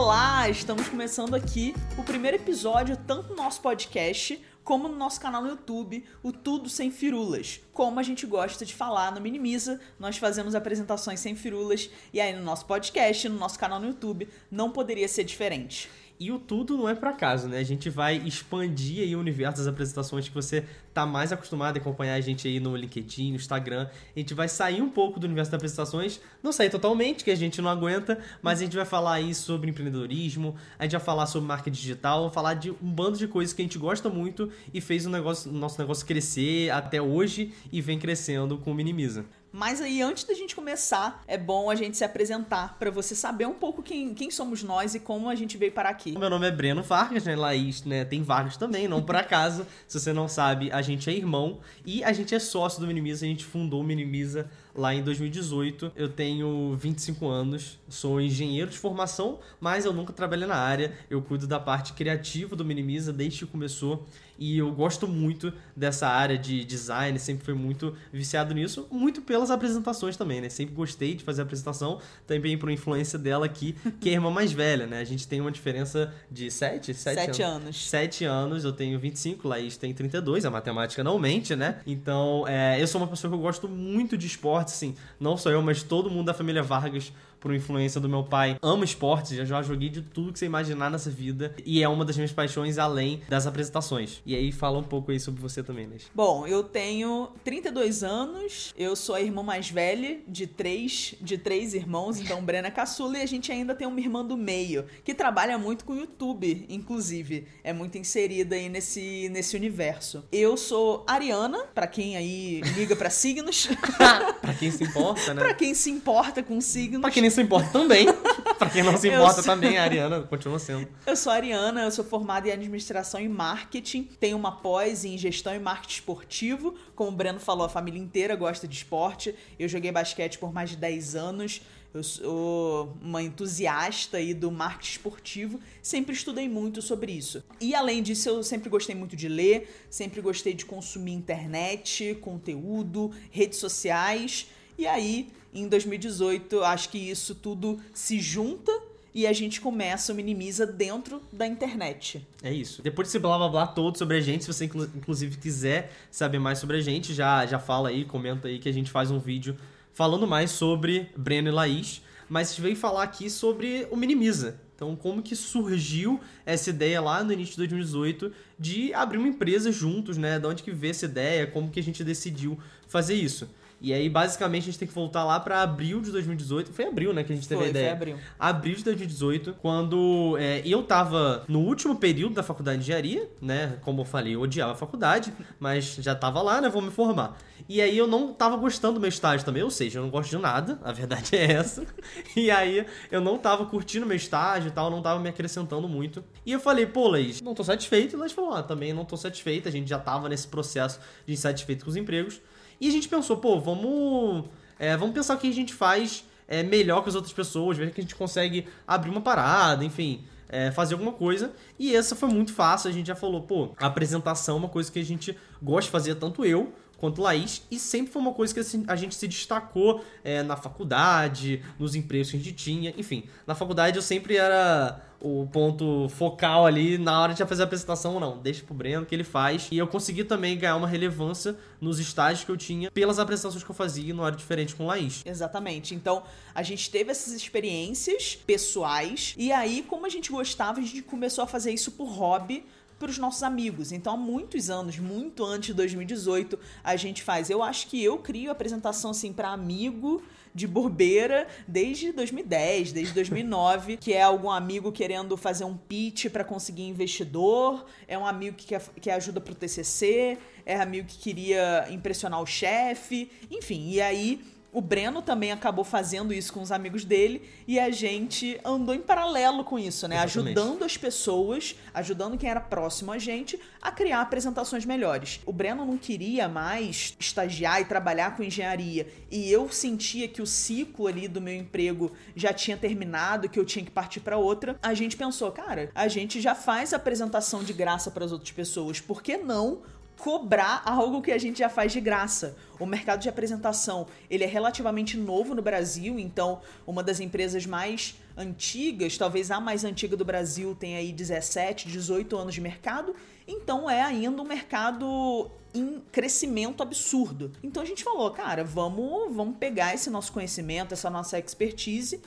Olá, estamos começando aqui o primeiro episódio tanto no nosso podcast como no nosso canal no YouTube, o Tudo Sem Firulas. Como a gente gosta de falar no Minimiza, nós fazemos apresentações sem firulas e aí no nosso podcast, no nosso canal no YouTube, não poderia ser diferente. E o tudo não é por acaso, né? A gente vai expandir aí o universo das apresentações que você tá mais acostumado a acompanhar a gente aí no LinkedIn, no Instagram. A gente vai sair um pouco do universo das apresentações, não sair totalmente, que a gente não aguenta, mas a gente vai falar aí sobre empreendedorismo, a gente vai falar sobre marca digital, vai falar de um bando de coisas que a gente gosta muito e fez o negócio, o nosso negócio crescer até hoje e vem crescendo com o Minimiza. Mas aí, antes da gente começar, é bom a gente se apresentar para você saber um pouco quem, quem somos nós e como a gente veio parar aqui. Meu nome é Breno Vargas, né? Laís, né? Tem Vargas também, não por acaso. Se você não sabe, a gente é irmão e a gente é sócio do Minimiza. A gente fundou o Minimiza lá em 2018. Eu tenho 25 anos, sou engenheiro de formação, mas eu nunca trabalhei na área. Eu cuido da parte criativa do Minimiza desde que começou e eu gosto muito dessa área de design, sempre fui muito viciado nisso, muito pelas apresentações também, né? Sempre gostei de fazer apresentação, também por influência dela aqui, que é a irmã mais velha, né? A gente tem uma diferença de 7? 7 anos. 7 anos, eu tenho 25, Laís tem 32, a matemática não mente, né? Então, é, eu sou uma pessoa que eu gosto muito de esporte, assim, não só eu, mas todo mundo da família Vargas por influência do meu pai. Amo esportes, já, já joguei de tudo que você imaginar nessa vida. E é uma das minhas paixões além das apresentações. E aí fala um pouco aí sobre você também, né? Bom, eu tenho 32 anos, eu sou a irmã mais velha de três, de três irmãos, então Brena caçula e a gente ainda tem uma irmã do meio, que trabalha muito com o YouTube, inclusive. É muito inserida aí nesse, nesse universo. Eu sou Ariana, para quem aí liga para signos. pra quem se importa, né? pra quem se importa com signos. Pra quem quem se importa também. pra quem não se importa sou... também, a Ariana continua sendo. Eu sou a Ariana, eu sou formada em administração e marketing, tenho uma pós em gestão e marketing esportivo. Como o Breno falou, a família inteira gosta de esporte. Eu joguei basquete por mais de 10 anos. Eu sou uma entusiasta aí do marketing esportivo, sempre estudei muito sobre isso. E além disso, eu sempre gostei muito de ler, sempre gostei de consumir internet, conteúdo, redes sociais. E aí, em 2018, acho que isso tudo se junta e a gente começa o Minimiza dentro da internet. É isso. Depois desse blá blá blá todo sobre a gente, se você inclusive quiser saber mais sobre a gente, já, já fala aí, comenta aí que a gente faz um vídeo falando mais sobre Breno e Laís. Mas a gente veio falar aqui sobre o Minimiza. Então, como que surgiu essa ideia lá no início de 2018 de abrir uma empresa juntos, né? De onde que veio essa ideia, como que a gente decidiu fazer isso. E aí, basicamente, a gente tem que voltar lá para abril de 2018. Foi abril, né, que a gente teve foi, a ideia. Foi abril. Abril de 2018, quando é, eu tava no último período da faculdade de engenharia, né? Como eu falei, eu odiava a faculdade, mas já tava lá, né? Vou me formar. E aí eu não tava gostando do meu estágio também, ou seja, eu não gosto de nada, a verdade é essa. E aí eu não tava curtindo meu estágio e tal, não tava me acrescentando muito. E eu falei, pô, Leis, não tô satisfeito. E Leis falou, ah, também não tô satisfeito, a gente já tava nesse processo de insatisfeito com os empregos. E a gente pensou, pô, vamos, é, vamos pensar o que a gente faz é, melhor que as outras pessoas, ver que a gente consegue abrir uma parada, enfim. É, fazer alguma coisa. E essa foi muito fácil. A gente já falou, pô, a apresentação é uma coisa que a gente gosta de fazer, tanto eu quanto Laís, e sempre foi uma coisa que assim, a gente se destacou é, na faculdade, nos empregos que a gente tinha, enfim. Na faculdade eu sempre era o ponto focal ali na hora de fazer a apresentação, não, deixa pro Breno que ele faz. E eu consegui também ganhar uma relevância nos estágios que eu tinha pelas apresentações que eu fazia no hora diferente com Laís. Exatamente. Então, a gente teve essas experiências pessoais e aí, como a gente gostava, a gente começou a fazer isso por hobby para os nossos amigos. Então, há muitos anos, muito antes de 2018, a gente faz. Eu acho que eu crio apresentação assim para amigo de bobeira desde 2010, desde 2009, que é algum amigo querendo fazer um pitch para conseguir investidor, é um amigo que quer, que ajuda pro TCC, é amigo que queria impressionar o chefe, enfim. E aí o Breno também acabou fazendo isso com os amigos dele e a gente andou em paralelo com isso, né? Exatamente. Ajudando as pessoas, ajudando quem era próximo a gente a criar apresentações melhores. O Breno não queria mais estagiar e trabalhar com engenharia e eu sentia que o ciclo ali do meu emprego já tinha terminado, que eu tinha que partir para outra. A gente pensou, cara, a gente já faz apresentação de graça para as outras pessoas, por que não cobrar algo que a gente já faz de graça. O mercado de apresentação, ele é relativamente novo no Brasil, então uma das empresas mais antigas, talvez a mais antiga do Brasil, tem aí 17, 18 anos de mercado, então é ainda um mercado em crescimento absurdo. Então a gente falou, cara, vamos, vamos pegar esse nosso conhecimento, essa nossa expertise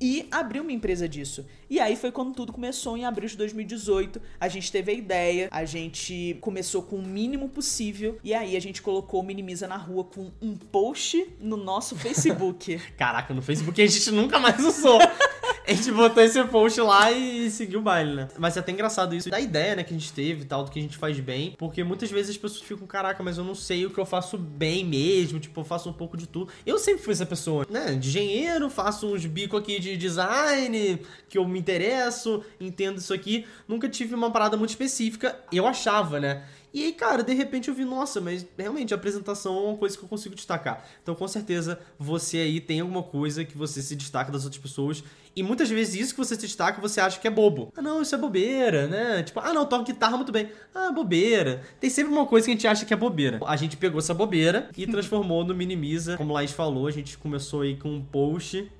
e abrir uma empresa disso. E aí foi quando tudo começou em abril de 2018. A gente teve a ideia, a gente começou com o mínimo possível e aí a gente colocou o Minimiza na rua com um post no nosso Facebook. Caraca, no Facebook a gente nunca mais usou. A gente botou esse post lá e seguiu o baile, né? Mas é até engraçado isso da ideia, né, que a gente teve e tal, do que a gente faz bem. Porque muitas vezes as pessoas ficam, caraca, mas eu não sei o que eu faço bem mesmo. Tipo, eu faço um pouco de tudo. Eu sempre fui essa pessoa, né? De engenheiro, faço uns bicos aqui de design, que eu me interesso, entendo isso aqui. Nunca tive uma parada muito específica. Eu achava, né? E aí, cara, de repente eu vi, nossa, mas realmente a apresentação é uma coisa que eu consigo destacar. Então, com certeza, você aí tem alguma coisa que você se destaca das outras pessoas. E muitas vezes isso que você se destaca, você acha que é bobo. Ah, não, isso é bobeira, né? Tipo, ah, não, toco guitarra muito bem. Ah, bobeira. Tem sempre uma coisa que a gente acha que é bobeira. A gente pegou essa bobeira e transformou no Minimiza. Como o Laís falou, a gente começou aí com um post.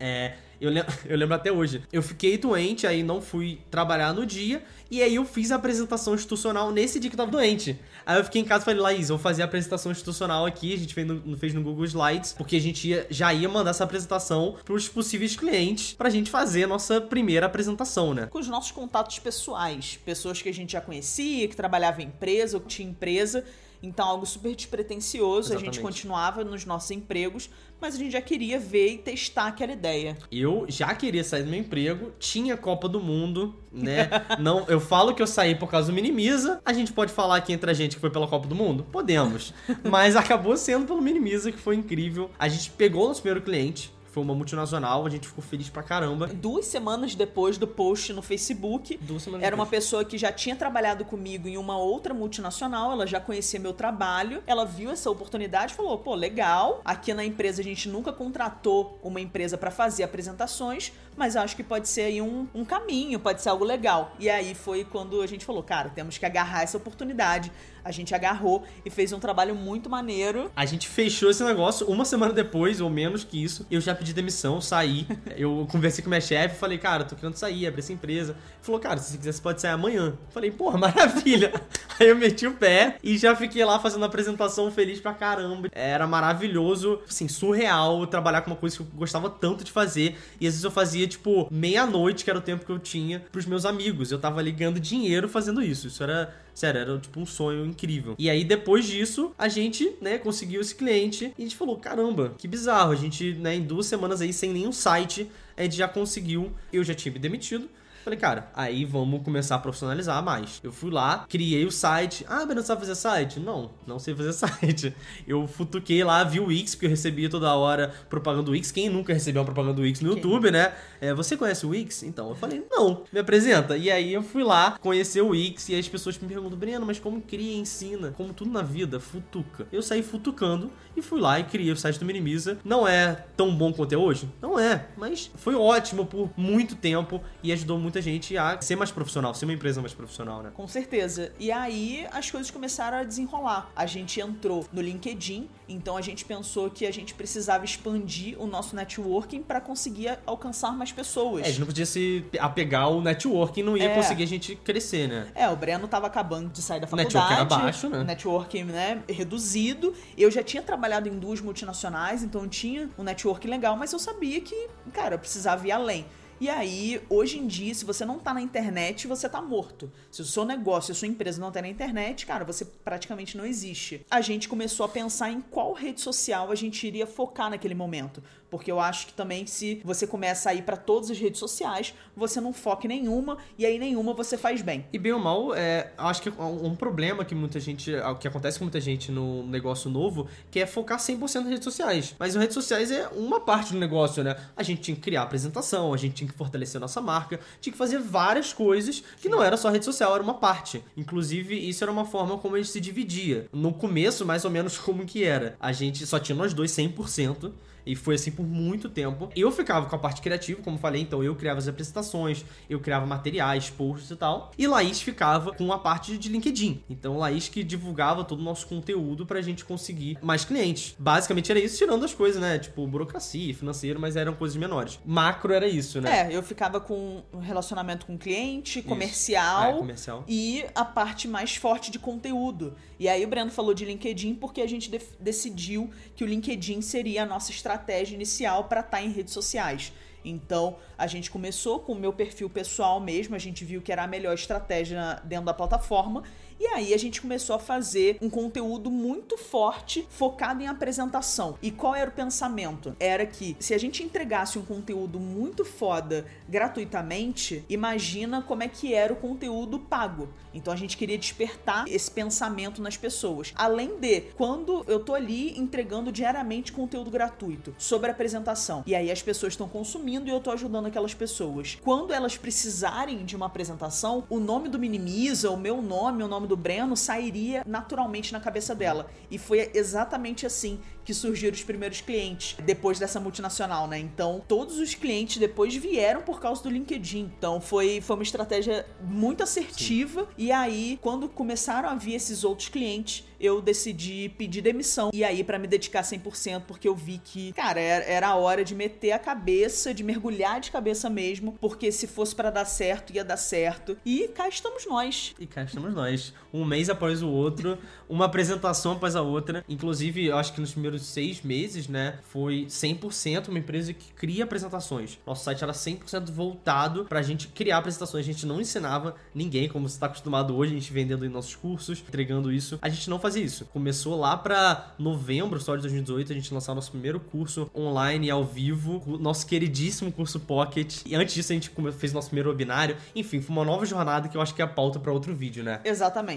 É, eu, lembro, eu lembro até hoje. Eu fiquei doente, aí não fui trabalhar no dia. E aí eu fiz a apresentação institucional nesse dia que eu tava doente. Aí eu fiquei em casa e falei, Laís, vou fazer a apresentação institucional aqui. A gente fez no, fez no Google Slides, porque a gente ia, já ia mandar essa apresentação pros possíveis clientes pra gente fazer a nossa primeira apresentação, né? Com os nossos contatos pessoais. Pessoas que a gente já conhecia, que trabalhava em empresa ou que tinha empresa. Então, algo super despretensioso. Exatamente. A gente continuava nos nossos empregos, mas a gente já queria ver e testar aquela ideia. Eu já queria sair do meu emprego, tinha Copa do Mundo, né? Não, eu falo que eu saí por causa do Minimiza. A gente pode falar aqui entre a gente que foi pela Copa do Mundo? Podemos. Mas acabou sendo pelo Minimiza, que foi incrível. A gente pegou o nosso primeiro cliente, foi uma multinacional, a gente ficou feliz pra caramba. Duas semanas depois do post no Facebook, Duas semanas era depois. uma pessoa que já tinha trabalhado comigo em uma outra multinacional, ela já conhecia meu trabalho, ela viu essa oportunidade e falou: pô, legal, aqui na empresa a gente nunca contratou uma empresa para fazer apresentações, mas acho que pode ser aí um, um caminho, pode ser algo legal. E aí foi quando a gente falou: cara, temos que agarrar essa oportunidade a gente agarrou e fez um trabalho muito maneiro. A gente fechou esse negócio uma semana depois, ou menos que isso. Eu já pedi demissão, saí. eu conversei com minha chefe falei, cara, tô querendo sair, abrir essa empresa. Ele falou, cara, se você quiser, você pode sair amanhã. falei, porra, maravilha. Aí eu meti o pé e já fiquei lá fazendo a apresentação feliz pra caramba. Era maravilhoso, assim, surreal trabalhar com uma coisa que eu gostava tanto de fazer. E às vezes eu fazia, tipo, meia-noite, que era o tempo que eu tinha, pros meus amigos. Eu tava ali ganhando dinheiro fazendo isso. Isso era Sério, era tipo um sonho incrível. E aí, depois disso, a gente, né, conseguiu esse cliente e a gente falou: caramba, que bizarro. A gente, né, em duas semanas aí, sem nenhum site, a gente já conseguiu. Eu já tinha me demitido. Falei, cara, aí vamos começar a profissionalizar mais. Eu fui lá, criei o site. Ah, mas não sabe fazer site? Não, não sei fazer site. Eu futuquei lá, vi o Wix, porque eu recebia toda hora propaganda do Wix. Quem nunca recebeu uma propaganda do Wix no Quem? YouTube, né? É, você conhece o Wix? Então eu falei, não, me apresenta. E aí eu fui lá conhecer o Wix e as pessoas me perguntam, Breno, mas como cria e ensina? Como tudo na vida, futuca. Eu saí futucando e fui lá e criei o site do Minimiza. Não é tão bom quanto é hoje? Não é, mas foi ótimo por muito tempo e ajudou muita gente a ser mais profissional, ser uma empresa mais profissional, né? Com certeza. E aí as coisas começaram a desenrolar. A gente entrou no LinkedIn, então a gente pensou que a gente precisava expandir o nosso networking para conseguir alcançar mais pessoas. É, a gente não podia se apegar ao networking, não ia é. conseguir a gente crescer, né? É, o Breno tava acabando de sair da faculdade. Networking era baixo, né? Networking, né, reduzido. Eu já tinha trabalhado em duas multinacionais, então eu tinha um networking legal, mas eu sabia que, cara, eu precisava ir além. E aí, hoje em dia, se você não tá na internet, você tá morto. Se o seu negócio, a sua empresa não tá na internet, cara, você praticamente não existe. A gente começou a pensar em qual rede social a gente iria focar naquele momento. Porque eu acho que também se você começa a ir para todas as redes sociais, você não foca em nenhuma e aí nenhuma você faz bem. E bem ou mal, é, acho que um problema que muita gente, que acontece com muita gente no negócio novo, que é focar 100% nas redes sociais. Mas as redes sociais é uma parte do negócio, né? A gente tinha que criar apresentação, a gente tinha que fortalecer nossa marca, tinha que fazer várias coisas que não era só rede social, era uma parte. Inclusive, isso era uma forma como a gente se dividia. No começo, mais ou menos como que era. A gente só tinha nós dois 100%, E foi assim por muito tempo. Eu ficava com a parte criativa, como falei, então eu criava as apresentações, eu criava materiais, posts e tal. E Laís ficava com a parte de LinkedIn. Então Laís que divulgava todo o nosso conteúdo pra gente conseguir mais clientes. Basicamente era isso, tirando as coisas, né? Tipo, burocracia, financeiro, mas eram coisas menores. Macro era isso, né? É, eu ficava com relacionamento com cliente, comercial, é, comercial. e a parte mais forte de conteúdo. E aí o Breno falou de LinkedIn porque a gente de decidiu que o LinkedIn seria a nossa estratégia inicial para estar tá em redes sociais. Então, a gente começou com o meu perfil pessoal mesmo, a gente viu que era a melhor estratégia dentro da plataforma e aí a gente começou a fazer um conteúdo muito forte focado em apresentação. E qual era o pensamento? Era que se a gente entregasse um conteúdo muito foda gratuitamente, imagina como é que era o conteúdo pago. Então a gente queria despertar esse pensamento nas pessoas. Além de, quando eu tô ali entregando diariamente conteúdo gratuito sobre apresentação, e aí as pessoas estão consumindo e eu tô ajudando aquelas pessoas. Quando elas precisarem de uma apresentação, o nome do Minimiza, o meu nome, o nome do Breno sairia naturalmente na cabeça dela. E foi exatamente assim que surgiram os primeiros clientes depois dessa multinacional, né? Então, todos os clientes depois vieram por causa do LinkedIn. Então, foi, foi uma estratégia muito assertiva. Sim. E aí, quando começaram a vir esses outros clientes, eu decidi pedir demissão. E aí, para me dedicar 100%, porque eu vi que, cara, era a hora de meter a cabeça, de mergulhar de cabeça mesmo, porque se fosse para dar certo, ia dar certo. E cá estamos nós. E cá estamos nós. Um mês após o outro, uma apresentação após a outra. Inclusive, eu acho que nos primeiros seis meses, né, foi 100% uma empresa que cria apresentações. Nosso site era 100% voltado pra gente criar apresentações. A gente não ensinava ninguém, como você está acostumado hoje, a gente vendendo em nossos cursos, entregando isso. A gente não fazia isso. Começou lá pra novembro só de 2018, a gente lançou nosso primeiro curso online ao vivo, nosso queridíssimo curso Pocket. E antes disso a gente fez nosso primeiro webinário. Enfim, foi uma nova jornada que eu acho que é a pauta para outro vídeo, né? Exatamente.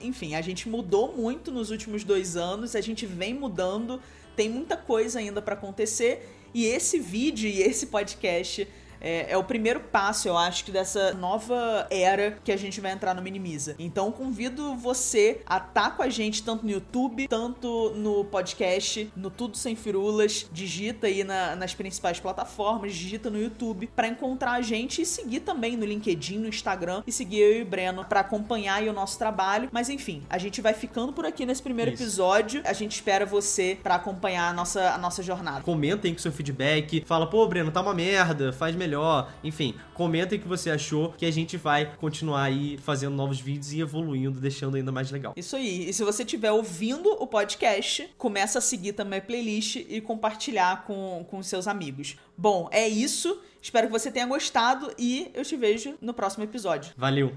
Enfim, a gente mudou muito nos últimos dois anos, a gente vem mudando, tem muita coisa ainda para acontecer. E esse vídeo e esse podcast é, é, o primeiro passo, eu acho, que dessa nova era que a gente vai entrar no Minimiza. Então convido você a estar tá com a gente tanto no YouTube, tanto no podcast, no Tudo Sem Firulas. Digita aí na, nas principais plataformas, digita no YouTube para encontrar a gente e seguir também no LinkedIn, no Instagram e seguir eu e o Breno para acompanhar o nosso trabalho. Mas enfim, a gente vai ficando por aqui nesse primeiro Isso. episódio. A gente espera você para acompanhar a nossa, a nossa jornada. Comentem com seu feedback, fala, pô, Breno, tá uma merda, faz melhor melhor. Enfim, comentem o que você achou, que a gente vai continuar aí fazendo novos vídeos e evoluindo, deixando ainda mais legal. Isso aí. E se você estiver ouvindo o podcast, começa a seguir também a playlist e compartilhar com, com seus amigos. Bom, é isso. Espero que você tenha gostado e eu te vejo no próximo episódio. Valeu!